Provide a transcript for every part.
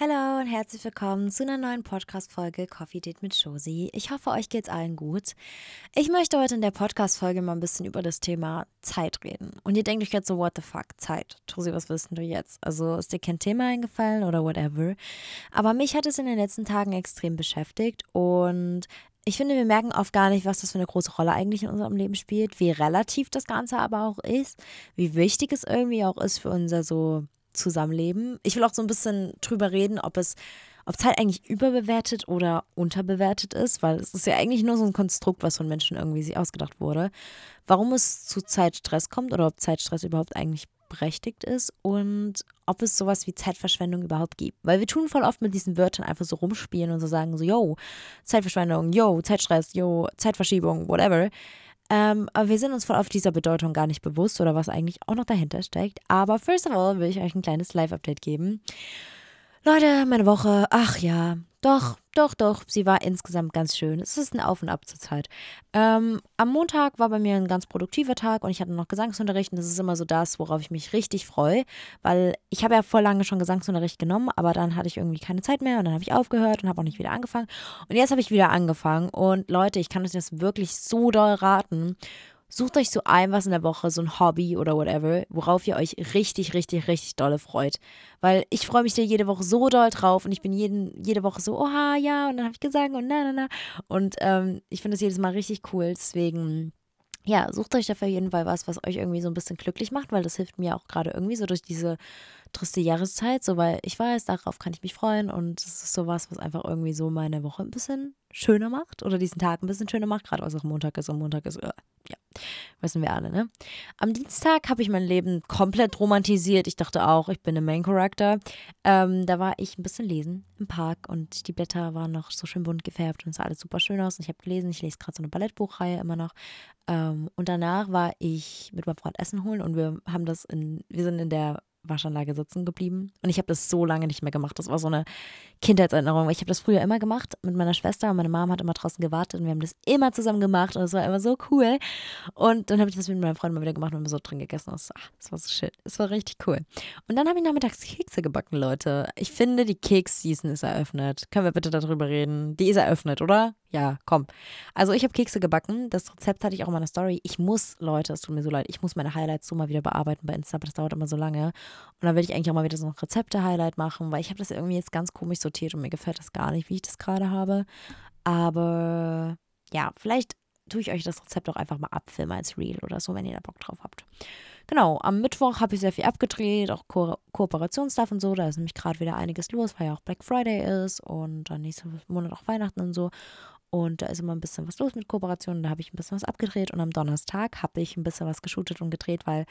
Hallo und herzlich willkommen zu einer neuen Podcast-Folge Coffee Date mit Josie. Ich hoffe, euch geht's allen gut. Ich möchte heute in der Podcast-Folge mal ein bisschen über das Thema Zeit reden. Und ihr denkt euch jetzt so, what the fuck, Zeit? Josie, was wissen du jetzt? Also ist dir kein Thema eingefallen oder whatever? Aber mich hat es in den letzten Tagen extrem beschäftigt und ich finde, wir merken oft gar nicht, was das für eine große Rolle eigentlich in unserem Leben spielt, wie relativ das Ganze aber auch ist, wie wichtig es irgendwie auch ist für unser so Zusammenleben. Ich will auch so ein bisschen drüber reden, ob es, ob Zeit eigentlich überbewertet oder unterbewertet ist, weil es ist ja eigentlich nur so ein Konstrukt, was von Menschen irgendwie sich ausgedacht wurde. Warum es zu Zeitstress kommt oder ob Zeitstress überhaupt eigentlich berechtigt ist und ob es sowas wie Zeitverschwendung überhaupt gibt. Weil wir tun voll oft mit diesen Wörtern einfach so rumspielen und so sagen so, yo, Zeitverschwendung, yo, Zeitstress, yo, Zeitverschiebung, whatever. Ähm, aber wir sind uns voll auf dieser Bedeutung gar nicht bewusst oder was eigentlich auch noch dahinter steckt. Aber first of all will ich euch ein kleines Live-Update geben. Leute, meine Woche, ach ja, doch, doch, doch, sie war insgesamt ganz schön. Es ist ein Auf und Ab zur Zeit. Ähm, am Montag war bei mir ein ganz produktiver Tag und ich hatte noch Gesangsunterricht und das ist immer so das, worauf ich mich richtig freue, weil ich habe ja vor lange schon Gesangsunterricht genommen, aber dann hatte ich irgendwie keine Zeit mehr und dann habe ich aufgehört und habe auch nicht wieder angefangen. Und jetzt habe ich wieder angefangen und Leute, ich kann euch das wirklich so doll raten. Sucht euch so ein was in der Woche, so ein Hobby oder whatever, worauf ihr euch richtig, richtig, richtig dolle freut. Weil ich freue mich da jede Woche so doll drauf und ich bin jeden, jede Woche so, oha, ja, und dann habe ich gesagt und na, na, na. Und ähm, ich finde das jedes Mal richtig cool. Deswegen, ja, sucht euch dafür jeden Fall was, was euch irgendwie so ein bisschen glücklich macht, weil das hilft mir auch gerade irgendwie so durch diese triste Jahreszeit, so weil ich weiß, darauf kann ich mich freuen und es ist sowas, was einfach irgendwie so meine Woche ein bisschen schöner macht oder diesen Tag ein bisschen schöner macht, gerade was auch Montag ist und Montag ist, äh, wissen wir alle, ne? Am Dienstag habe ich mein Leben komplett romantisiert. Ich dachte auch, ich bin ein Main Character. Ähm, da war ich ein bisschen lesen im Park und die Blätter waren noch so schön bunt gefärbt und es sah alles super schön aus. Und ich habe gelesen, ich lese gerade so eine Ballettbuchreihe immer noch. Ähm, und danach war ich mit meinem Freund Essen holen und wir haben das in, wir sind in der Waschanlage sitzen geblieben. Und ich habe das so lange nicht mehr gemacht. Das war so eine Kindheitserinnerung. Ich habe das früher immer gemacht mit meiner Schwester und meine Mom hat immer draußen gewartet und wir haben das immer zusammen gemacht und es war immer so cool. Und dann habe ich das mit meinem Freund mal wieder gemacht und wir so drin gegessen. Das, war so shit. Es war richtig cool. Und dann habe ich nachmittags Kekse gebacken, Leute. Ich finde, die Keks-Season ist eröffnet. Können wir bitte darüber reden? Die ist eröffnet, oder? Ja, komm. Also ich habe Kekse gebacken. Das Rezept hatte ich auch in meiner Story. Ich muss, Leute, es tut mir so leid, ich muss meine Highlights so mal wieder bearbeiten bei Insta, aber das dauert immer so lange. Und dann will ich eigentlich auch mal wieder so ein Rezepte-Highlight machen, weil ich habe das irgendwie jetzt ganz komisch sortiert und mir gefällt das gar nicht, wie ich das gerade habe. Aber ja, vielleicht tue ich euch das Rezept auch einfach mal abfilmen als Reel oder so, wenn ihr da Bock drauf habt. Genau, am Mittwoch habe ich sehr viel abgedreht, auch Ko Kooperationsstuff und so. Da ist nämlich gerade wieder einiges los, weil ja auch Black Friday ist und dann nächsten Monat auch Weihnachten und so. Und da ist immer ein bisschen was los mit Kooperationen. Da habe ich ein bisschen was abgedreht. Und am Donnerstag habe ich ein bisschen was geshootet und gedreht, weil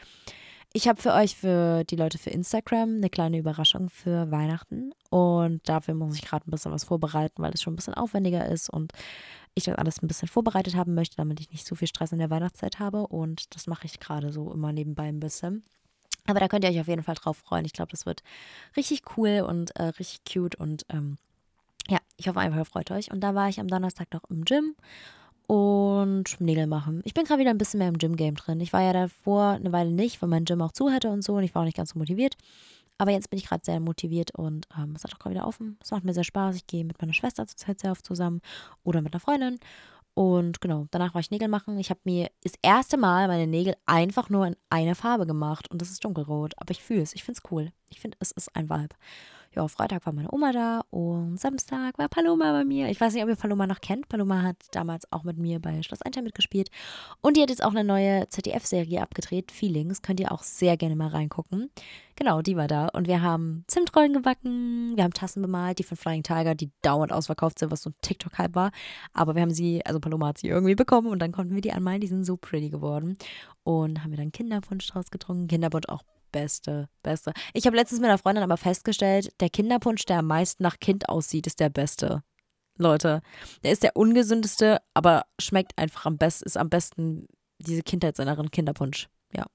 ich habe für euch, für die Leute für Instagram, eine kleine Überraschung für Weihnachten. Und dafür muss ich gerade ein bisschen was vorbereiten, weil es schon ein bisschen aufwendiger ist und ich das alles ein bisschen vorbereitet haben möchte, damit ich nicht so viel Stress in der Weihnachtszeit habe. Und das mache ich gerade so immer nebenbei ein bisschen. Aber da könnt ihr euch auf jeden Fall drauf freuen. Ich glaube, das wird richtig cool und äh, richtig cute und ähm, ja, ich hoffe einfach, ihr freut euch. Und da war ich am Donnerstag noch im Gym und Nägel machen. Ich bin gerade wieder ein bisschen mehr im Gym-Game drin. Ich war ja davor eine Weile nicht, weil mein Gym auch zu hatte und so und ich war auch nicht ganz so motiviert. Aber jetzt bin ich gerade sehr motiviert und ähm, es hat auch gerade wieder offen. Es macht mir sehr Spaß. Ich gehe mit meiner Schwester zurzeit sehr oft zusammen oder mit einer Freundin. Und genau, danach war ich Nägel machen. Ich habe mir das erste Mal meine Nägel einfach nur in einer Farbe gemacht und das ist dunkelrot. Aber ich fühle es. Ich finde es cool. Ich finde, es ist ein Vibe ja, Freitag war meine Oma da und Samstag war Paloma bei mir. Ich weiß nicht, ob ihr Paloma noch kennt. Paloma hat damals auch mit mir bei Schloss Einstein mitgespielt. Und die hat jetzt auch eine neue ZDF-Serie abgedreht, Feelings. Könnt ihr auch sehr gerne mal reingucken. Genau, die war da. Und wir haben Zimtrollen gebacken, wir haben Tassen bemalt, die von Flying Tiger, die dauernd ausverkauft sind, was so ein TikTok-Hype war. Aber wir haben sie, also Paloma hat sie irgendwie bekommen und dann konnten wir die anmalen. Die sind so pretty geworden. Und haben wir dann Kinderpunsch draus getrunken. Kinderpunsch auch beste, beste. Ich habe letztens mit einer Freundin aber festgestellt, der Kinderpunsch, der am meisten nach Kind aussieht, ist der beste. Leute, der ist der ungesündeste, aber schmeckt einfach am besten, ist am besten diese Kindheitserinnerung Kinderpunsch. Ja.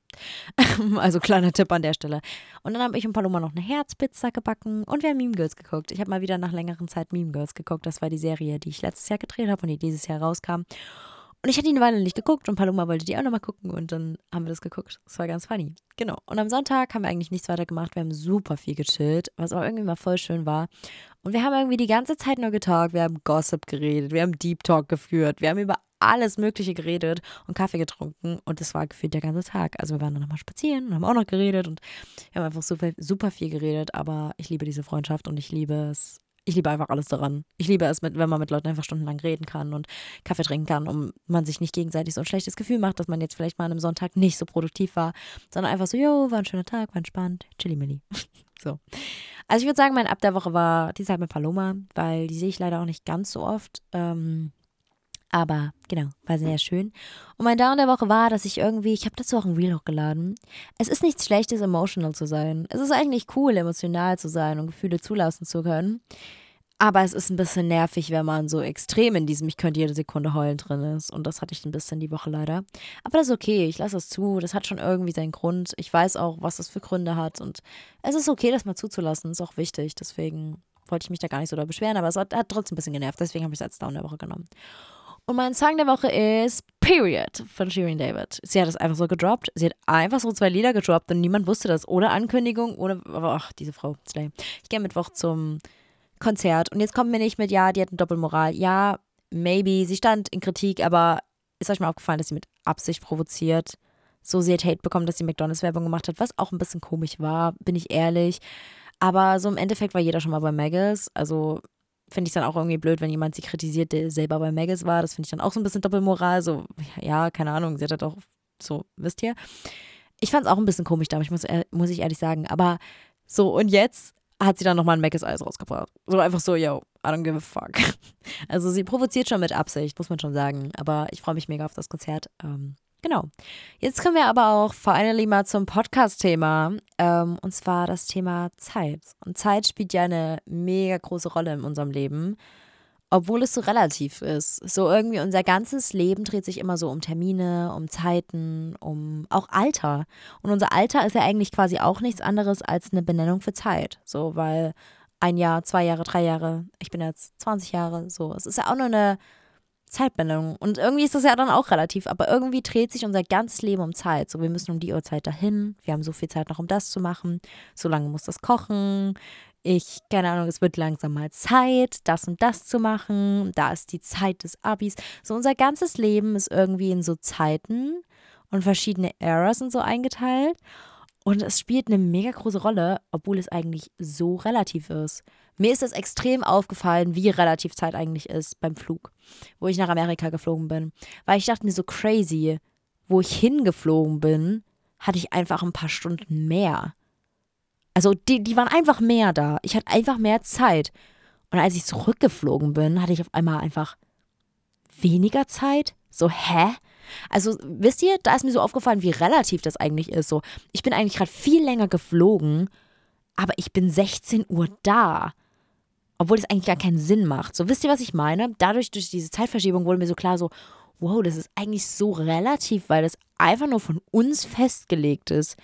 also kleiner Tipp an der Stelle. Und dann habe ich und Paloma noch eine Herzpizza gebacken und wir haben Meme Girls geguckt. Ich habe mal wieder nach längeren Zeit Meme Girls geguckt. Das war die Serie, die ich letztes Jahr gedreht habe und die dieses Jahr rauskam. Und ich hatte die eine Weile nicht geguckt und Paloma wollte die auch nochmal gucken und dann haben wir das geguckt. Das war ganz funny. Genau. Und am Sonntag haben wir eigentlich nichts weiter gemacht. Wir haben super viel gechillt, was auch irgendwie mal voll schön war. Und wir haben irgendwie die ganze Zeit nur getalkt. Wir haben Gossip geredet, wir haben Deep Talk geführt, wir haben über alles Mögliche geredet und Kaffee getrunken und das war gefühlt der ganze Tag. Also wir waren dann nochmal spazieren und haben auch noch geredet und wir haben einfach super, super viel geredet, aber ich liebe diese Freundschaft und ich liebe es. Ich liebe einfach alles daran. Ich liebe es, wenn man mit Leuten einfach stundenlang reden kann und Kaffee trinken kann und man sich nicht gegenseitig so ein schlechtes Gefühl macht, dass man jetzt vielleicht mal an einem Sonntag nicht so produktiv war, sondern einfach so, jo, war ein schöner Tag, war entspannt, chilly milli. so. Also ich würde sagen, mein Ab der Woche war die Zeit mit Paloma, weil die sehe ich leider auch nicht ganz so oft. Ähm, aber genau, war sehr schön. Und mein Down der Woche war, dass ich irgendwie, ich habe dazu auch ein Reel hochgeladen. Es ist nichts Schlechtes, emotional zu sein. Es ist eigentlich cool, emotional zu sein und Gefühle zulassen zu können. Aber es ist ein bisschen nervig, wenn man so extrem in diesem Ich könnte jede Sekunde heulen drin ist. Und das hatte ich ein bisschen die Woche leider. Aber das ist okay, ich lasse es zu. Das hat schon irgendwie seinen Grund. Ich weiß auch, was das für Gründe hat. Und es ist okay, das mal zuzulassen. Das ist auch wichtig. Deswegen wollte ich mich da gar nicht so da beschweren. Aber es hat, hat trotzdem ein bisschen genervt. Deswegen habe ich es als Down der Woche genommen. Und mein Song der Woche ist Period von Shirin David. Sie hat es einfach so gedroppt. Sie hat einfach so zwei Lieder gedroppt und niemand wusste das. Ohne Ankündigung, ohne. Ach, diese Frau. Slay. Ich gehe Mittwoch zum Konzert und jetzt kommt mir nicht mit, ja, die hat eine Doppelmoral. Ja, maybe. Sie stand in Kritik, aber ist euch mal aufgefallen, dass sie mit Absicht provoziert? So, sie hat Hate bekommen, dass sie McDonalds-Werbung gemacht hat, was auch ein bisschen komisch war, bin ich ehrlich. Aber so im Endeffekt war jeder schon mal bei Megas. Also finde ich dann auch irgendwie blöd, wenn jemand sie kritisiert, der selber bei Megas war. Das finde ich dann auch so ein bisschen Doppelmoral. So, ja, keine Ahnung, sie hat halt auch so, wisst ihr. Ich fand es auch ein bisschen komisch damals, muss, muss ich ehrlich sagen. Aber so, und jetzt hat sie dann nochmal ein Megas Eis rausgebracht. So einfach so, yo, I don't give a fuck. Also sie provoziert schon mit Absicht, muss man schon sagen. Aber ich freue mich mega auf das Konzert. Ähm, Genau. Jetzt kommen wir aber auch finally mal zum Podcast-Thema. Ähm, und zwar das Thema Zeit. Und Zeit spielt ja eine mega große Rolle in unserem Leben. Obwohl es so relativ ist. So irgendwie unser ganzes Leben dreht sich immer so um Termine, um Zeiten, um auch Alter. Und unser Alter ist ja eigentlich quasi auch nichts anderes als eine Benennung für Zeit. So, weil ein Jahr, zwei Jahre, drei Jahre, ich bin jetzt 20 Jahre, so. Es ist ja auch nur eine Zeitbindung. Und irgendwie ist das ja dann auch relativ, aber irgendwie dreht sich unser ganzes Leben um Zeit. So, wir müssen um die Uhrzeit dahin, wir haben so viel Zeit noch, um das zu machen. So lange muss das kochen. Ich, keine Ahnung, es wird langsam mal Zeit, das und das zu machen. Da ist die Zeit des Abis. So, unser ganzes Leben ist irgendwie in so Zeiten und verschiedene Eras und so eingeteilt. Und es spielt eine mega große Rolle, obwohl es eigentlich so relativ ist. Mir ist es extrem aufgefallen, wie relativ Zeit eigentlich ist beim Flug, wo ich nach Amerika geflogen bin. Weil ich dachte mir so crazy, wo ich hingeflogen bin, hatte ich einfach ein paar Stunden mehr. Also die, die waren einfach mehr da. Ich hatte einfach mehr Zeit. Und als ich zurückgeflogen bin, hatte ich auf einmal einfach weniger Zeit. So, hä? Also, wisst ihr, da ist mir so aufgefallen, wie relativ das eigentlich ist. So, ich bin eigentlich gerade viel länger geflogen, aber ich bin 16 Uhr da. Obwohl das eigentlich gar keinen Sinn macht. So, wisst ihr, was ich meine? Dadurch, durch diese Zeitverschiebung wurde mir so klar, so, wow, das ist eigentlich so relativ, weil das einfach nur von uns festgelegt ist,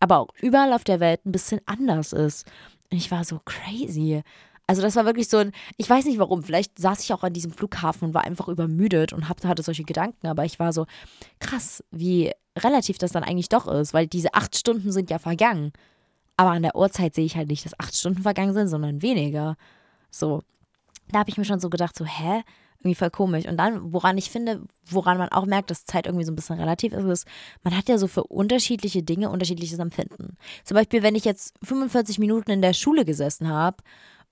aber auch überall auf der Welt ein bisschen anders ist. Und ich war so crazy. Also das war wirklich so ein, ich weiß nicht warum, vielleicht saß ich auch an diesem Flughafen und war einfach übermüdet und hatte solche Gedanken, aber ich war so, krass, wie relativ das dann eigentlich doch ist, weil diese acht Stunden sind ja vergangen. Aber an der Uhrzeit sehe ich halt nicht, dass acht Stunden vergangen sind, sondern weniger. So, da habe ich mir schon so gedacht, so, hä? Irgendwie voll komisch. Und dann, woran ich finde, woran man auch merkt, dass Zeit irgendwie so ein bisschen relativ ist, ist, man hat ja so für unterschiedliche Dinge unterschiedliches Empfinden. Zum Beispiel, wenn ich jetzt 45 Minuten in der Schule gesessen habe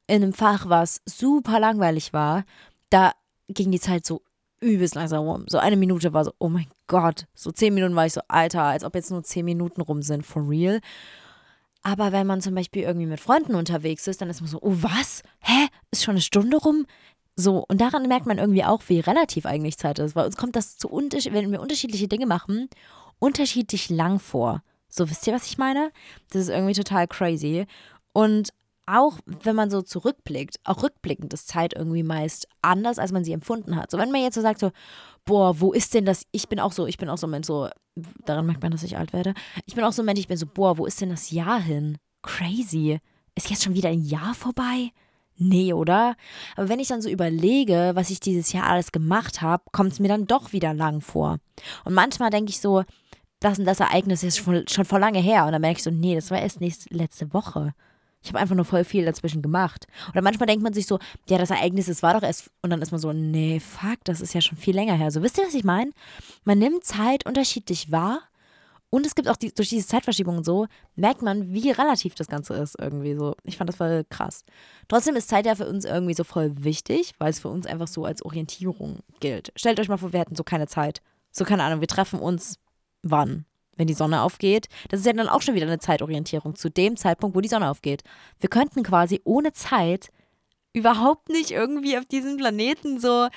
in einem Fach, was super langweilig war, da ging die Zeit so übelst langsam rum. So eine Minute war so, oh mein Gott. So zehn Minuten war ich so, Alter, als ob jetzt nur zehn Minuten rum sind, for real. Aber wenn man zum Beispiel irgendwie mit Freunden unterwegs ist, dann ist man so, oh was? Hä? Ist schon eine Stunde rum? So, und daran merkt man irgendwie auch, wie relativ eigentlich Zeit ist. Weil uns kommt das zu wenn wir unterschiedliche Dinge machen, unterschiedlich lang vor. So, wisst ihr, was ich meine? Das ist irgendwie total crazy. Und auch wenn man so zurückblickt, auch rückblickend ist Zeit irgendwie meist anders, als man sie empfunden hat. So, wenn man jetzt so sagt, so, boah, wo ist denn das? Ich bin auch so, ich bin auch so ein Mensch, so, daran merkt man, dass ich alt werde. Ich bin auch so ein Mensch, ich bin so, boah, wo ist denn das Jahr hin? Crazy. Ist jetzt schon wieder ein Jahr vorbei? Nee, oder? Aber wenn ich dann so überlege, was ich dieses Jahr alles gemacht habe, kommt es mir dann doch wieder lang vor. Und manchmal denke ich so, das und das Ereignis ist schon, schon vor lange her. Und dann merke ich so, nee, das war erst nächste, letzte Woche. Ich habe einfach nur voll viel dazwischen gemacht. Oder manchmal denkt man sich so, ja, das Ereignis, das war doch erst. Und dann ist man so, nee, fuck, das ist ja schon viel länger her. So, wisst ihr, was ich meine? Man nimmt Zeit unterschiedlich wahr und es gibt auch die, durch diese Zeitverschiebung und so, merkt man, wie relativ das Ganze ist irgendwie so. Ich fand das voll krass. Trotzdem ist Zeit ja für uns irgendwie so voll wichtig, weil es für uns einfach so als Orientierung gilt. Stellt euch mal vor, wir hätten so keine Zeit. So, keine Ahnung, wir treffen uns wann? Wenn die Sonne aufgeht. Das ist ja dann auch schon wieder eine Zeitorientierung zu dem Zeitpunkt, wo die Sonne aufgeht. Wir könnten quasi ohne Zeit überhaupt nicht irgendwie auf diesem Planeten so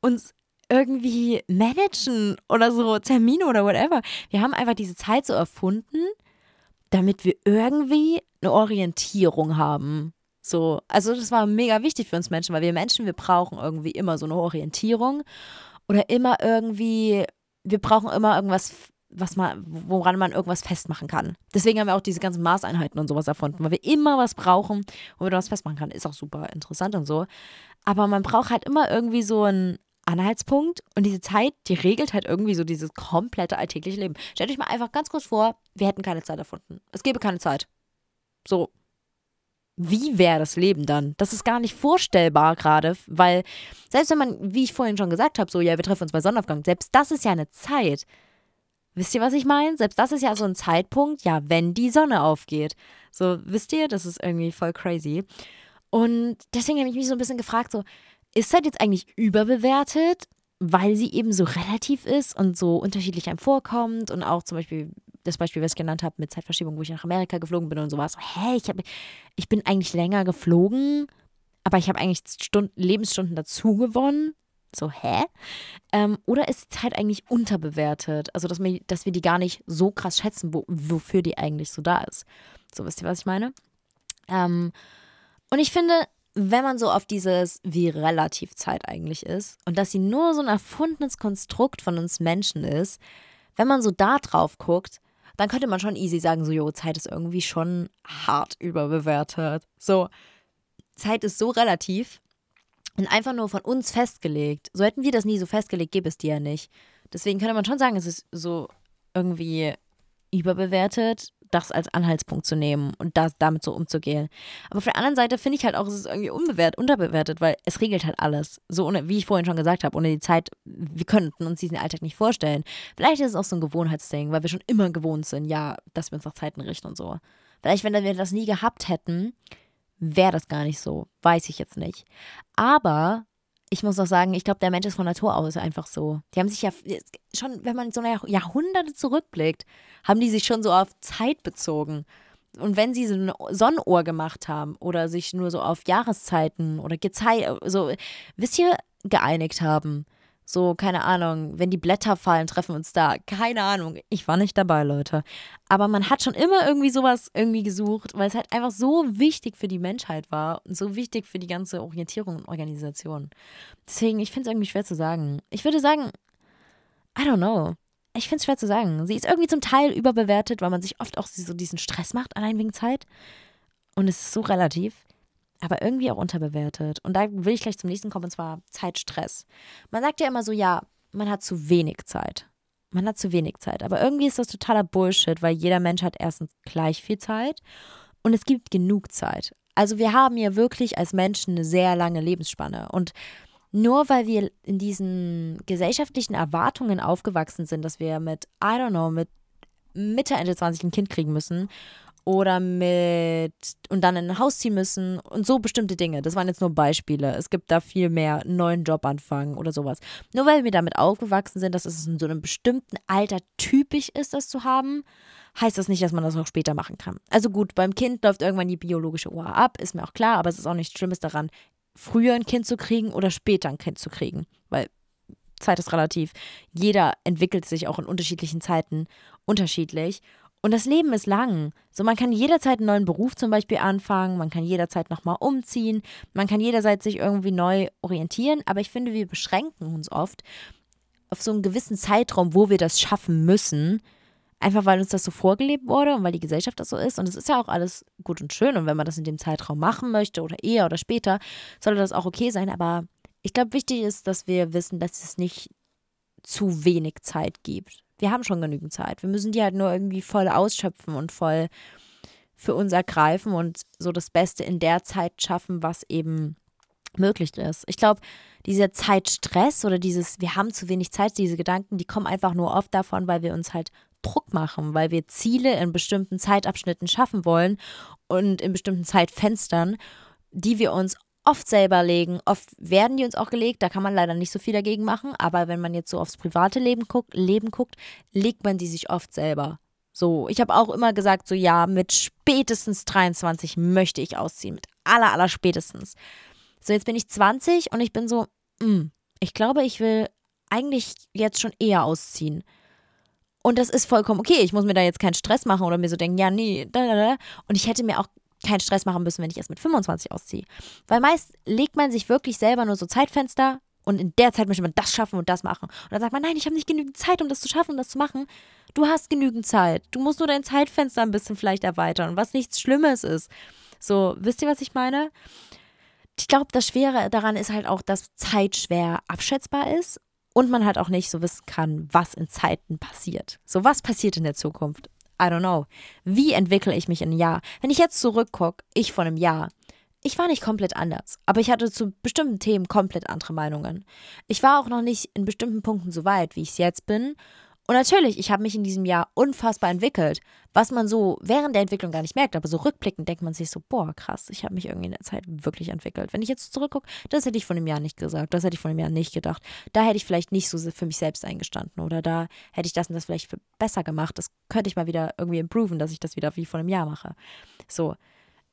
uns irgendwie managen oder so Termine oder whatever. Wir haben einfach diese Zeit so erfunden, damit wir irgendwie eine Orientierung haben. So, also das war mega wichtig für uns Menschen, weil wir Menschen, wir brauchen irgendwie immer so eine Orientierung oder immer irgendwie, wir brauchen immer irgendwas, was man, woran man irgendwas festmachen kann. Deswegen haben wir auch diese ganzen Maßeinheiten und sowas erfunden, weil wir immer was brauchen, wo wir was festmachen kann. Ist auch super interessant und so. Aber man braucht halt immer irgendwie so ein Anhaltspunkt und diese Zeit, die regelt halt irgendwie so dieses komplette alltägliche Leben. Stellt euch mal einfach ganz kurz vor, wir hätten keine Zeit erfunden. Es gäbe keine Zeit. So. Wie wäre das Leben dann? Das ist gar nicht vorstellbar gerade, weil selbst wenn man, wie ich vorhin schon gesagt habe, so, ja, wir treffen uns bei Sonnenaufgang, selbst das ist ja eine Zeit. Wisst ihr, was ich meine? Selbst das ist ja so ein Zeitpunkt, ja, wenn die Sonne aufgeht. So, wisst ihr, das ist irgendwie voll crazy. Und deswegen habe ich mich so ein bisschen gefragt, so, ist Zeit jetzt eigentlich überbewertet, weil sie eben so relativ ist und so unterschiedlich einem vorkommt und auch zum Beispiel das Beispiel, was ich genannt habe mit Zeitverschiebung, wo ich nach Amerika geflogen bin und sowas. Hä, ich, hab, ich bin eigentlich länger geflogen, aber ich habe eigentlich Stunden, Lebensstunden dazu gewonnen. So, hä? Ähm, oder ist die Zeit eigentlich unterbewertet? Also, dass wir, dass wir die gar nicht so krass schätzen, wo, wofür die eigentlich so da ist. So, wisst ihr, was ich meine? Ähm, und ich finde, wenn man so auf dieses, wie relativ Zeit eigentlich ist und dass sie nur so ein erfundenes Konstrukt von uns Menschen ist, wenn man so da drauf guckt, dann könnte man schon easy sagen, so, jo, Zeit ist irgendwie schon hart überbewertet. So, Zeit ist so relativ und einfach nur von uns festgelegt. So hätten wir das nie so festgelegt, gäbe es die ja nicht. Deswegen könnte man schon sagen, es ist so irgendwie überbewertet, das als Anhaltspunkt zu nehmen und das, damit so umzugehen. Aber auf der anderen Seite finde ich halt auch, es ist irgendwie unbewert, unterbewertet, weil es regelt halt alles. So ohne, wie ich vorhin schon gesagt habe, ohne die Zeit, wir könnten uns diesen Alltag nicht vorstellen. Vielleicht ist es auch so ein Gewohnheitsding, weil wir schon immer gewohnt sind, ja, dass wir uns nach Zeiten richten und so. Vielleicht, wenn wir das nie gehabt hätten, wäre das gar nicht so. Weiß ich jetzt nicht. Aber ich muss auch sagen, ich glaube, der Mensch ist von Natur aus einfach so. Die haben sich ja schon, wenn man so eine Jahrhunderte zurückblickt, haben die sich schon so auf Zeit bezogen. Und wenn sie so eine Sonnenuhr gemacht haben oder sich nur so auf Jahreszeiten oder Gezei so, wisst ihr, geeinigt haben, so, keine Ahnung, wenn die Blätter fallen, treffen uns da. Keine Ahnung. Ich war nicht dabei, Leute. Aber man hat schon immer irgendwie sowas irgendwie gesucht, weil es halt einfach so wichtig für die Menschheit war und so wichtig für die ganze Orientierung und Organisation. Deswegen, ich finde es irgendwie schwer zu sagen. Ich würde sagen, I don't know. Ich finde es schwer zu sagen. Sie ist irgendwie zum Teil überbewertet, weil man sich oft auch so diesen Stress macht, allein wegen Zeit. Und es ist so relativ aber irgendwie auch unterbewertet. Und da will ich gleich zum nächsten kommen, und zwar Zeitstress. Man sagt ja immer so, ja, man hat zu wenig Zeit. Man hat zu wenig Zeit. Aber irgendwie ist das totaler Bullshit, weil jeder Mensch hat erstens gleich viel Zeit und es gibt genug Zeit. Also wir haben ja wirklich als Menschen eine sehr lange Lebensspanne. Und nur weil wir in diesen gesellschaftlichen Erwartungen aufgewachsen sind, dass wir mit, I don't know, mit Mitte, Ende 20 ein Kind kriegen müssen oder mit und dann in ein Haus ziehen müssen und so bestimmte Dinge. Das waren jetzt nur Beispiele. Es gibt da viel mehr neuen Job anfangen oder sowas. Nur weil wir damit aufgewachsen sind, dass es in so einem bestimmten Alter typisch ist, das zu haben, heißt das nicht, dass man das auch später machen kann. Also gut, beim Kind läuft irgendwann die biologische Uhr ab, ist mir auch klar, aber es ist auch nichts Schlimmes daran, früher ein Kind zu kriegen oder später ein Kind zu kriegen, weil Zeit ist relativ. Jeder entwickelt sich auch in unterschiedlichen Zeiten unterschiedlich und das Leben ist lang. So, man kann jederzeit einen neuen Beruf zum Beispiel anfangen, man kann jederzeit nochmal umziehen, man kann jederzeit sich irgendwie neu orientieren, aber ich finde, wir beschränken uns oft auf so einen gewissen Zeitraum, wo wir das schaffen müssen. Einfach weil uns das so vorgelebt wurde und weil die Gesellschaft das so ist. Und es ist ja auch alles gut und schön. Und wenn man das in dem Zeitraum machen möchte oder eher oder später, sollte das auch okay sein. Aber ich glaube, wichtig ist, dass wir wissen, dass es nicht zu wenig Zeit gibt. Wir haben schon genügend Zeit. Wir müssen die halt nur irgendwie voll ausschöpfen und voll für uns ergreifen und so das Beste in der Zeit schaffen, was eben möglich ist. Ich glaube, dieser Zeitstress oder dieses, wir haben zu wenig Zeit, diese Gedanken, die kommen einfach nur oft davon, weil wir uns halt Druck machen, weil wir Ziele in bestimmten Zeitabschnitten schaffen wollen und in bestimmten Zeitfenstern, die wir uns oft selber legen. Oft werden die uns auch gelegt, da kann man leider nicht so viel dagegen machen, aber wenn man jetzt so aufs private Leben guckt, Leben guckt legt man die sich oft selber. So, ich habe auch immer gesagt, so ja, mit spätestens 23 möchte ich ausziehen, mit aller, aller spätestens. So, jetzt bin ich 20 und ich bin so, mh, hm, ich glaube, ich will eigentlich jetzt schon eher ausziehen. Und das ist vollkommen okay. Ich muss mir da jetzt keinen Stress machen oder mir so denken, ja, nee, da, da, da. Und ich hätte mir auch keinen Stress machen müssen, wenn ich erst mit 25 ausziehe. Weil meist legt man sich wirklich selber nur so Zeitfenster und in der Zeit möchte man das schaffen und das machen. Und dann sagt man, nein, ich habe nicht genügend Zeit, um das zu schaffen und das zu machen. Du hast genügend Zeit. Du musst nur dein Zeitfenster ein bisschen vielleicht erweitern, was nichts Schlimmes ist. So, wisst ihr, was ich meine? Ich glaube, das Schwere daran ist halt auch, dass Zeit schwer abschätzbar ist und man halt auch nicht so wissen kann, was in Zeiten passiert. So, was passiert in der Zukunft? I don't know. Wie entwickle ich mich in einem Jahr? Wenn ich jetzt zurückgucke, ich von einem Jahr, ich war nicht komplett anders, aber ich hatte zu bestimmten Themen komplett andere Meinungen. Ich war auch noch nicht in bestimmten Punkten so weit, wie ich es jetzt bin und natürlich, ich habe mich in diesem Jahr unfassbar entwickelt, was man so während der Entwicklung gar nicht merkt, aber so rückblickend denkt man sich so, boah, krass, ich habe mich irgendwie in der Zeit wirklich entwickelt. Wenn ich jetzt zurückgucke, das hätte ich von dem Jahr nicht gesagt, das hätte ich von dem Jahr nicht gedacht. Da hätte ich vielleicht nicht so für mich selbst eingestanden oder da hätte ich das und das vielleicht besser gemacht. Das könnte ich mal wieder irgendwie improven, dass ich das wieder wie vor einem Jahr mache. So,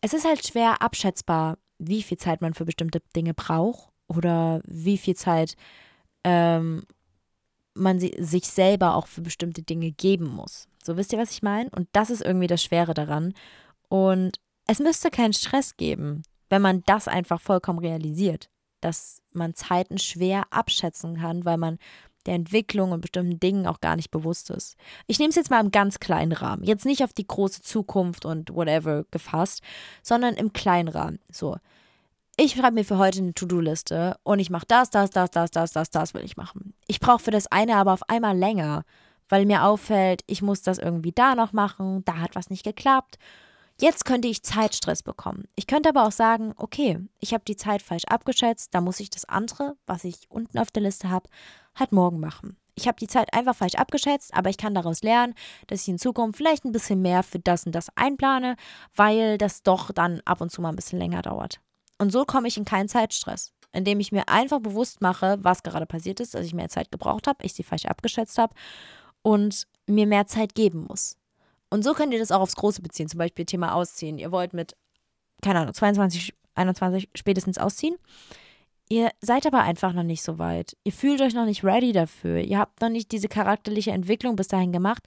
es ist halt schwer abschätzbar, wie viel Zeit man für bestimmte Dinge braucht oder wie viel Zeit ähm, man sich selber auch für bestimmte Dinge geben muss. So wisst ihr, was ich meine? Und das ist irgendwie das Schwere daran. Und es müsste keinen Stress geben, wenn man das einfach vollkommen realisiert, dass man Zeiten schwer abschätzen kann, weil man der Entwicklung und bestimmten Dingen auch gar nicht bewusst ist. Ich nehme es jetzt mal im ganz kleinen Rahmen, jetzt nicht auf die große Zukunft und whatever gefasst, sondern im kleinen Rahmen. So, ich schreibe mir für heute eine To-Do-Liste und ich mache das, das, das, das, das, das, das will ich machen. Ich brauche für das eine aber auf einmal länger, weil mir auffällt, ich muss das irgendwie da noch machen, da hat was nicht geklappt. Jetzt könnte ich Zeitstress bekommen. Ich könnte aber auch sagen, okay, ich habe die Zeit falsch abgeschätzt, da muss ich das andere, was ich unten auf der Liste habe, halt morgen machen. Ich habe die Zeit einfach falsch abgeschätzt, aber ich kann daraus lernen, dass ich in Zukunft vielleicht ein bisschen mehr für das und das einplane, weil das doch dann ab und zu mal ein bisschen länger dauert. Und so komme ich in keinen Zeitstress, indem ich mir einfach bewusst mache, was gerade passiert ist, dass ich mehr Zeit gebraucht habe, ich sie falsch abgeschätzt habe und mir mehr Zeit geben muss. Und so könnt ihr das auch aufs Große beziehen, zum Beispiel Thema Ausziehen. Ihr wollt mit, keine Ahnung, 22, 21 spätestens ausziehen. Ihr seid aber einfach noch nicht so weit. Ihr fühlt euch noch nicht ready dafür. Ihr habt noch nicht diese charakterliche Entwicklung bis dahin gemacht.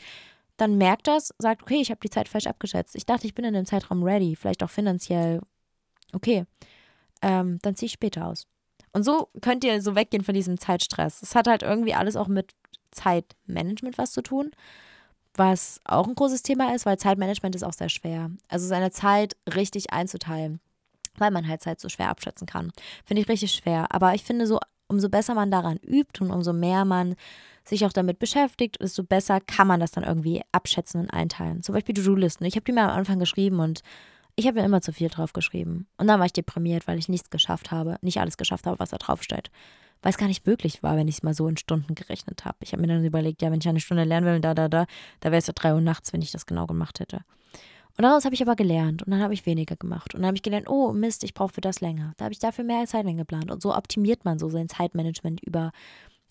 Dann merkt das, sagt, okay, ich habe die Zeit falsch abgeschätzt. Ich dachte, ich bin in dem Zeitraum ready, vielleicht auch finanziell. Okay, ähm, dann ziehe ich später aus. Und so könnt ihr so weggehen von diesem Zeitstress. Es hat halt irgendwie alles auch mit Zeitmanagement was zu tun, was auch ein großes Thema ist, weil Zeitmanagement ist auch sehr schwer. Also seine Zeit richtig einzuteilen, weil man halt Zeit so schwer abschätzen kann. Finde ich richtig schwer. Aber ich finde so, umso besser man daran übt und umso mehr man sich auch damit beschäftigt, desto besser kann man das dann irgendwie abschätzen und einteilen. Zum Beispiel To-Do-Listen. Ich habe die mal am Anfang geschrieben und ich habe ja immer zu viel drauf geschrieben. Und dann war ich deprimiert, weil ich nichts geschafft habe, nicht alles geschafft habe, was da drauf steht. Weil es gar nicht möglich war, wenn ich es mal so in Stunden gerechnet habe. Ich habe mir dann überlegt, ja, wenn ich eine Stunde lernen will, da, da, da, da wäre es ja drei Uhr nachts, wenn ich das genau gemacht hätte. Und daraus habe ich aber gelernt und dann habe ich weniger gemacht. Und dann habe ich gelernt, oh Mist, ich brauche für das länger. Da habe ich dafür mehr Zeit eingeplant. Und so optimiert man so sein Zeitmanagement über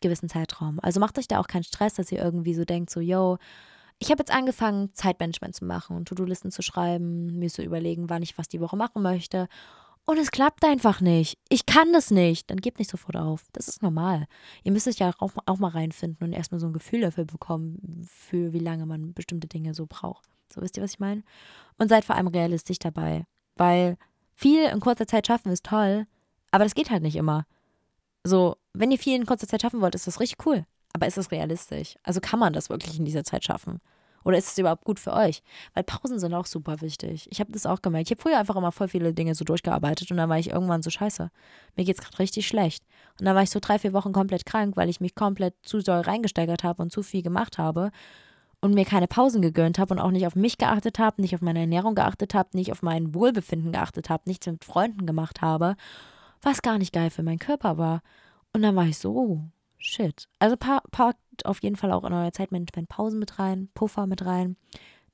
gewissen Zeitraum. Also macht euch da auch keinen Stress, dass ihr irgendwie so denkt, so, yo, ich habe jetzt angefangen, Zeitmanagement zu machen und To-Do-Listen zu schreiben, mir zu überlegen, wann ich was die Woche machen möchte. Und es klappt einfach nicht. Ich kann das nicht. Dann gebt nicht sofort auf. Das ist normal. Ihr müsst euch ja auch, auch mal reinfinden und erstmal so ein Gefühl dafür bekommen, für wie lange man bestimmte Dinge so braucht. So wisst ihr, was ich meine? Und seid vor allem realistisch dabei. Weil viel in kurzer Zeit schaffen ist toll, aber das geht halt nicht immer. So, wenn ihr viel in kurzer Zeit schaffen wollt, ist das richtig cool. Aber ist das realistisch? Also kann man das wirklich in dieser Zeit schaffen? Oder ist es überhaupt gut für euch? Weil Pausen sind auch super wichtig. Ich habe das auch gemerkt. Ich habe früher einfach immer voll viele Dinge so durchgearbeitet und dann war ich irgendwann so scheiße. Mir geht's gerade richtig schlecht. Und dann war ich so drei, vier Wochen komplett krank, weil ich mich komplett zu doll reingesteigert habe und zu viel gemacht habe und mir keine Pausen gegönnt habe und auch nicht auf mich geachtet habe, nicht auf meine Ernährung geachtet habe, nicht auf mein Wohlbefinden geachtet habe, nichts mit Freunden gemacht habe, was gar nicht geil für meinen Körper war. Und dann war ich so, shit. Also packt auf jeden Fall auch in euer Zeitmanagement Pausen mit rein, Puffer mit rein,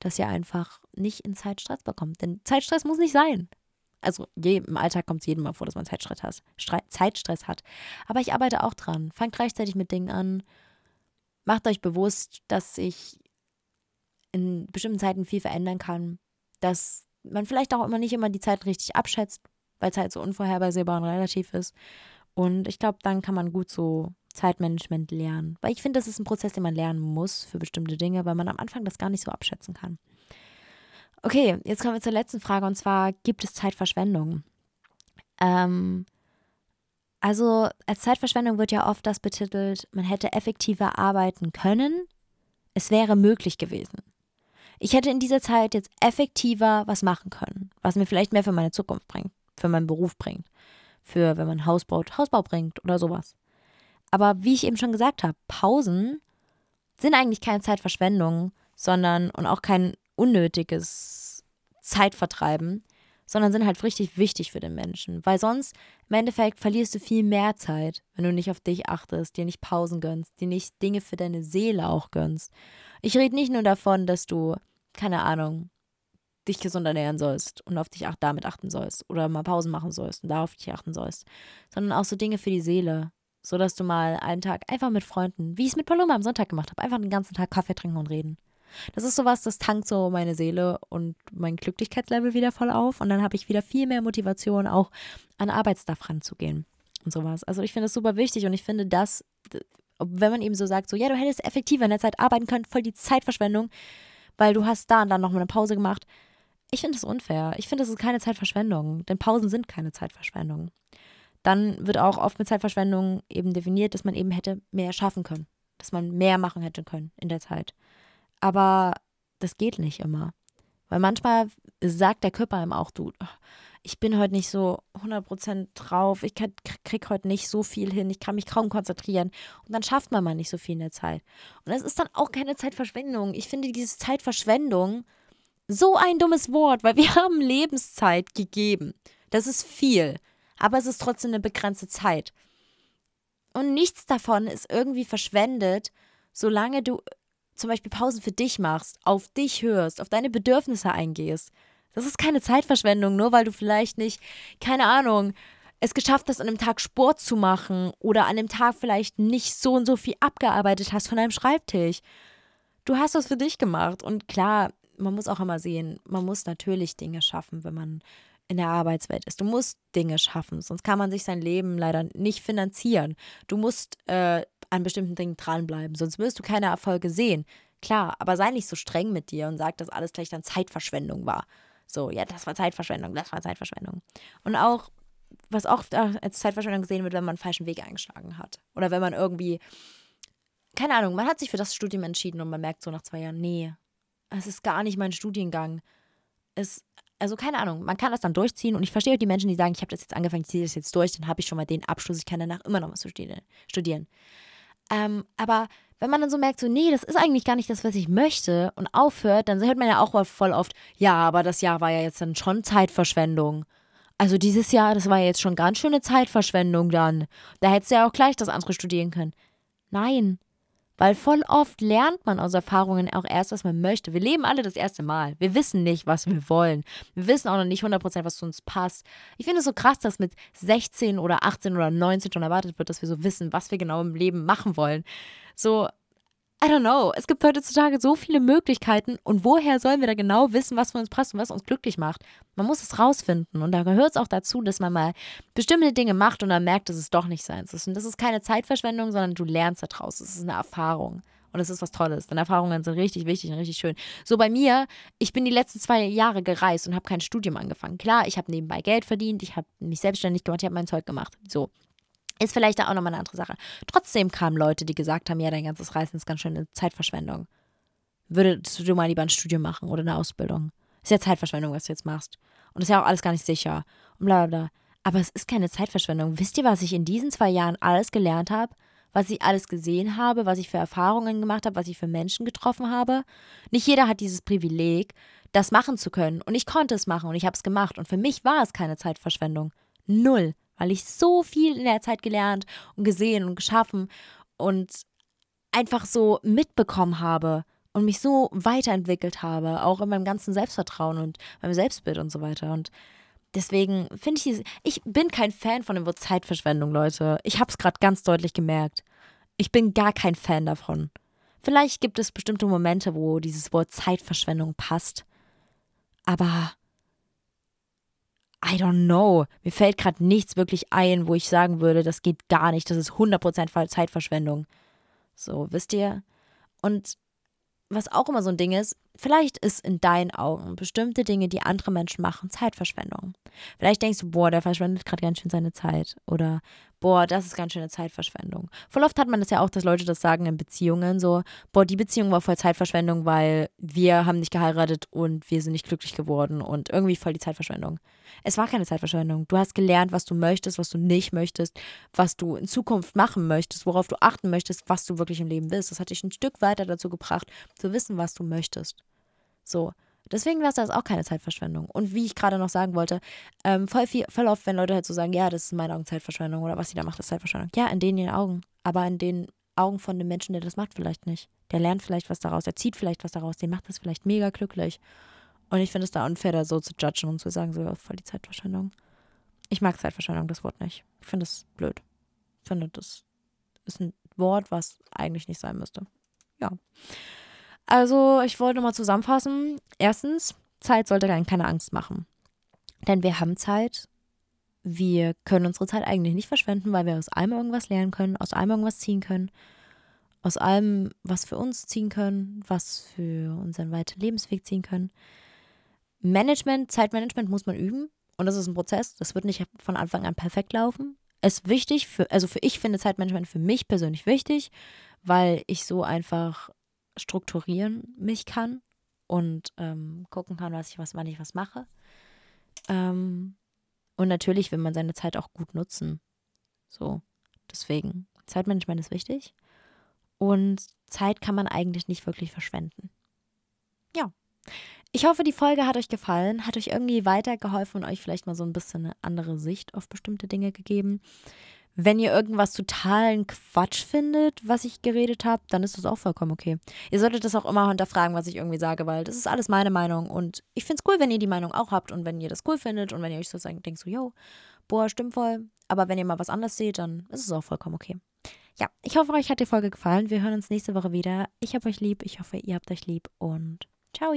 dass ihr einfach nicht in Zeitstress bekommt. Denn Zeitstress muss nicht sein. Also je, im Alltag kommt es jedem mal vor, dass man Zeitstress hat, Zeitstress hat. Aber ich arbeite auch dran. Fangt gleichzeitig mit Dingen an. Macht euch bewusst, dass sich in bestimmten Zeiten viel verändern kann. Dass man vielleicht auch immer nicht immer die Zeit richtig abschätzt, weil Zeit so unvorhersehbar und relativ ist. Und ich glaube, dann kann man gut so Zeitmanagement lernen. Weil ich finde, das ist ein Prozess, den man lernen muss für bestimmte Dinge, weil man am Anfang das gar nicht so abschätzen kann. Okay, jetzt kommen wir zur letzten Frage und zwar, gibt es Zeitverschwendung? Ähm, also als Zeitverschwendung wird ja oft das betitelt, man hätte effektiver arbeiten können, es wäre möglich gewesen. Ich hätte in dieser Zeit jetzt effektiver was machen können, was mir vielleicht mehr für meine Zukunft bringt, für meinen Beruf bringt, für wenn man Haus baut, Hausbau bringt oder sowas. Aber wie ich eben schon gesagt habe, Pausen sind eigentlich keine Zeitverschwendung, sondern und auch kein unnötiges Zeitvertreiben, sondern sind halt richtig wichtig für den Menschen. Weil sonst im Endeffekt verlierst du viel mehr Zeit, wenn du nicht auf dich achtest, dir nicht Pausen gönnst, dir nicht Dinge für deine Seele auch gönnst. Ich rede nicht nur davon, dass du, keine Ahnung, dich gesund ernähren sollst und auf dich damit achten sollst oder mal Pausen machen sollst und darauf dich achten sollst, sondern auch so Dinge für die Seele, so dass du mal einen Tag einfach mit Freunden, wie ich es mit Paloma am Sonntag gemacht habe, einfach den ganzen Tag Kaffee trinken und reden. Das ist sowas, das tankt so meine Seele und mein Glücklichkeitslevel wieder voll auf und dann habe ich wieder viel mehr Motivation, auch an Arbeitsstuff ranzugehen und sowas. Also ich finde das super wichtig und ich finde das, wenn man eben so sagt, so ja, du hättest effektiver in der Zeit arbeiten können, voll die Zeitverschwendung, weil du hast da und dann noch mal eine Pause gemacht. Ich finde das unfair. Ich finde, das ist keine Zeitverschwendung, denn Pausen sind keine Zeitverschwendung dann wird auch oft mit Zeitverschwendung eben definiert, dass man eben hätte mehr schaffen können, dass man mehr machen hätte können in der Zeit. Aber das geht nicht immer. Weil manchmal sagt der Körper einem auch, du, ich bin heute nicht so 100% drauf, ich krieg heute nicht so viel hin, ich kann mich kaum konzentrieren. Und dann schafft man mal nicht so viel in der Zeit. Und es ist dann auch keine Zeitverschwendung. Ich finde diese Zeitverschwendung so ein dummes Wort, weil wir haben Lebenszeit gegeben. Das ist viel aber es ist trotzdem eine begrenzte Zeit. Und nichts davon ist irgendwie verschwendet, solange du zum Beispiel Pausen für dich machst, auf dich hörst, auf deine Bedürfnisse eingehst. Das ist keine Zeitverschwendung, nur weil du vielleicht nicht, keine Ahnung, es geschafft hast, an einem Tag Sport zu machen oder an dem Tag vielleicht nicht so und so viel abgearbeitet hast von deinem Schreibtisch. Du hast was für dich gemacht. Und klar, man muss auch immer sehen, man muss natürlich Dinge schaffen, wenn man in der Arbeitswelt ist. Du musst Dinge schaffen, sonst kann man sich sein Leben leider nicht finanzieren. Du musst äh, an bestimmten Dingen dranbleiben, sonst wirst du keine Erfolge sehen. Klar, aber sei nicht so streng mit dir und sag, dass alles gleich dann Zeitverschwendung war. So, ja, das war Zeitverschwendung, das war Zeitverschwendung. Und auch, was oft als Zeitverschwendung gesehen wird, wenn man einen falschen Weg eingeschlagen hat. Oder wenn man irgendwie, keine Ahnung, man hat sich für das Studium entschieden und man merkt so nach zwei Jahren, nee, es ist gar nicht mein Studiengang. Es also keine Ahnung, man kann das dann durchziehen und ich verstehe die Menschen, die sagen, ich habe das jetzt angefangen, ich ziehe das jetzt durch, dann habe ich schon mal den Abschluss, ich kann danach immer noch was studieren. Ähm, aber wenn man dann so merkt, so, nee, das ist eigentlich gar nicht das, was ich möchte und aufhört, dann hört man ja auch voll oft, ja, aber das Jahr war ja jetzt dann schon Zeitverschwendung. Also dieses Jahr, das war ja jetzt schon ganz schöne Zeitverschwendung dann. Da hättest du ja auch gleich das andere studieren können. Nein, weil voll oft lernt man aus Erfahrungen auch erst, was man möchte. Wir leben alle das erste Mal. Wir wissen nicht, was wir wollen. Wir wissen auch noch nicht 100%, was zu uns passt. Ich finde es so krass, dass mit 16 oder 18 oder 19 schon erwartet wird, dass wir so wissen, was wir genau im Leben machen wollen. So, I don't know. Es gibt heutzutage so viele Möglichkeiten und woher sollen wir da genau wissen, was für uns passt und was uns glücklich macht? Man muss es rausfinden und da gehört es auch dazu, dass man mal bestimmte Dinge macht und dann merkt, dass es doch nicht seins ist. Und das ist keine Zeitverschwendung, sondern du lernst daraus. Es ist eine Erfahrung. Und es ist was Tolles. Denn Erfahrungen sind richtig wichtig und richtig schön. So bei mir, ich bin die letzten zwei Jahre gereist und habe kein Studium angefangen. Klar, ich habe nebenbei Geld verdient, ich habe mich selbstständig gemacht, ich habe mein Zeug gemacht. So. Ist vielleicht auch nochmal eine andere Sache. Trotzdem kamen Leute, die gesagt haben, ja, dein ganzes Reisen ist ganz schön eine Zeitverschwendung. würdest du mal lieber ein Studium machen oder eine Ausbildung. Ist ja Zeitverschwendung, was du jetzt machst. Und ist ja auch alles gar nicht sicher. Und bla bla bla. Aber es ist keine Zeitverschwendung. Wisst ihr, was ich in diesen zwei Jahren alles gelernt habe? Was ich alles gesehen habe, was ich für Erfahrungen gemacht habe, was ich für Menschen getroffen habe? Nicht jeder hat dieses Privileg, das machen zu können. Und ich konnte es machen und ich habe es gemacht. Und für mich war es keine Zeitverschwendung. Null. Weil ich so viel in der Zeit gelernt und gesehen und geschaffen und einfach so mitbekommen habe und mich so weiterentwickelt habe, auch in meinem ganzen Selbstvertrauen und meinem Selbstbild und so weiter. Und deswegen finde ich, ich bin kein Fan von dem Wort Zeitverschwendung, Leute. Ich habe es gerade ganz deutlich gemerkt. Ich bin gar kein Fan davon. Vielleicht gibt es bestimmte Momente, wo dieses Wort Zeitverschwendung passt. Aber I don't know. Mir fällt gerade nichts wirklich ein, wo ich sagen würde, das geht gar nicht. Das ist 100% Zeitverschwendung. So, wisst ihr? Und was auch immer so ein Ding ist, vielleicht ist in deinen Augen bestimmte Dinge, die andere Menschen machen, Zeitverschwendung. Vielleicht denkst du, boah, der verschwendet gerade ganz schön seine Zeit. Oder boah, das ist ganz schön eine Zeitverschwendung. Voll oft hat man das ja auch, dass Leute das sagen in Beziehungen, so, boah, die Beziehung war voll Zeitverschwendung, weil wir haben nicht geheiratet und wir sind nicht glücklich geworden und irgendwie voll die Zeitverschwendung. Es war keine Zeitverschwendung. Du hast gelernt, was du möchtest, was du nicht möchtest, was du in Zukunft machen möchtest, worauf du achten möchtest, was du wirklich im Leben willst. Das hat dich ein Stück weiter dazu gebracht, zu wissen, was du möchtest. So. Deswegen war es das auch keine Zeitverschwendung. Und wie ich gerade noch sagen wollte, ähm, voll, viel, voll oft, wenn Leute halt so sagen, ja, das ist in meinen Augen Zeitverschwendung oder was sie da macht, ist Zeitverschwendung. Ja, in denen Augen. Aber in den Augen von dem Menschen, der das macht, vielleicht nicht. Der lernt vielleicht was daraus, der zieht vielleicht was daraus, der macht das vielleicht mega glücklich. Und ich finde es da unfair, da so zu judgen und zu sagen, so, voll die Zeitverschwendung. Ich mag Zeitverschwendung, das Wort nicht. Ich finde es blöd. Ich finde, das ist ein Wort, was eigentlich nicht sein müsste. Ja. Also, ich wollte mal zusammenfassen. Erstens, Zeit sollte dann keine Angst machen. Denn wir haben Zeit. Wir können unsere Zeit eigentlich nicht verschwenden, weil wir aus allem irgendwas lernen können, aus allem irgendwas ziehen können, aus allem was für uns ziehen können, was für unseren weiteren Lebensweg ziehen können. Management, Zeitmanagement muss man üben und das ist ein Prozess. Das wird nicht von Anfang an perfekt laufen. Es ist wichtig, für, also für ich finde Zeitmanagement für mich persönlich wichtig, weil ich so einfach strukturieren mich kann und ähm, gucken kann, was ich was, wann ich was mache. Ähm, und natürlich will man seine Zeit auch gut nutzen. So, deswegen, Zeitmanagement ist wichtig. Und Zeit kann man eigentlich nicht wirklich verschwenden. Ja. Ich hoffe, die Folge hat euch gefallen, hat euch irgendwie weitergeholfen und euch vielleicht mal so ein bisschen eine andere Sicht auf bestimmte Dinge gegeben. Wenn ihr irgendwas totalen Quatsch findet, was ich geredet habe, dann ist das auch vollkommen okay. Ihr solltet das auch immer hinterfragen, was ich irgendwie sage, weil das ist alles meine Meinung. Und ich finde es cool, wenn ihr die Meinung auch habt und wenn ihr das cool findet und wenn ihr euch sozusagen denkt, so, yo, boah, stimmt voll. Aber wenn ihr mal was anderes seht, dann ist es auch vollkommen okay. Ja, ich hoffe, euch hat die Folge gefallen. Wir hören uns nächste Woche wieder. Ich habe euch lieb. Ich hoffe, ihr habt euch lieb und ciao.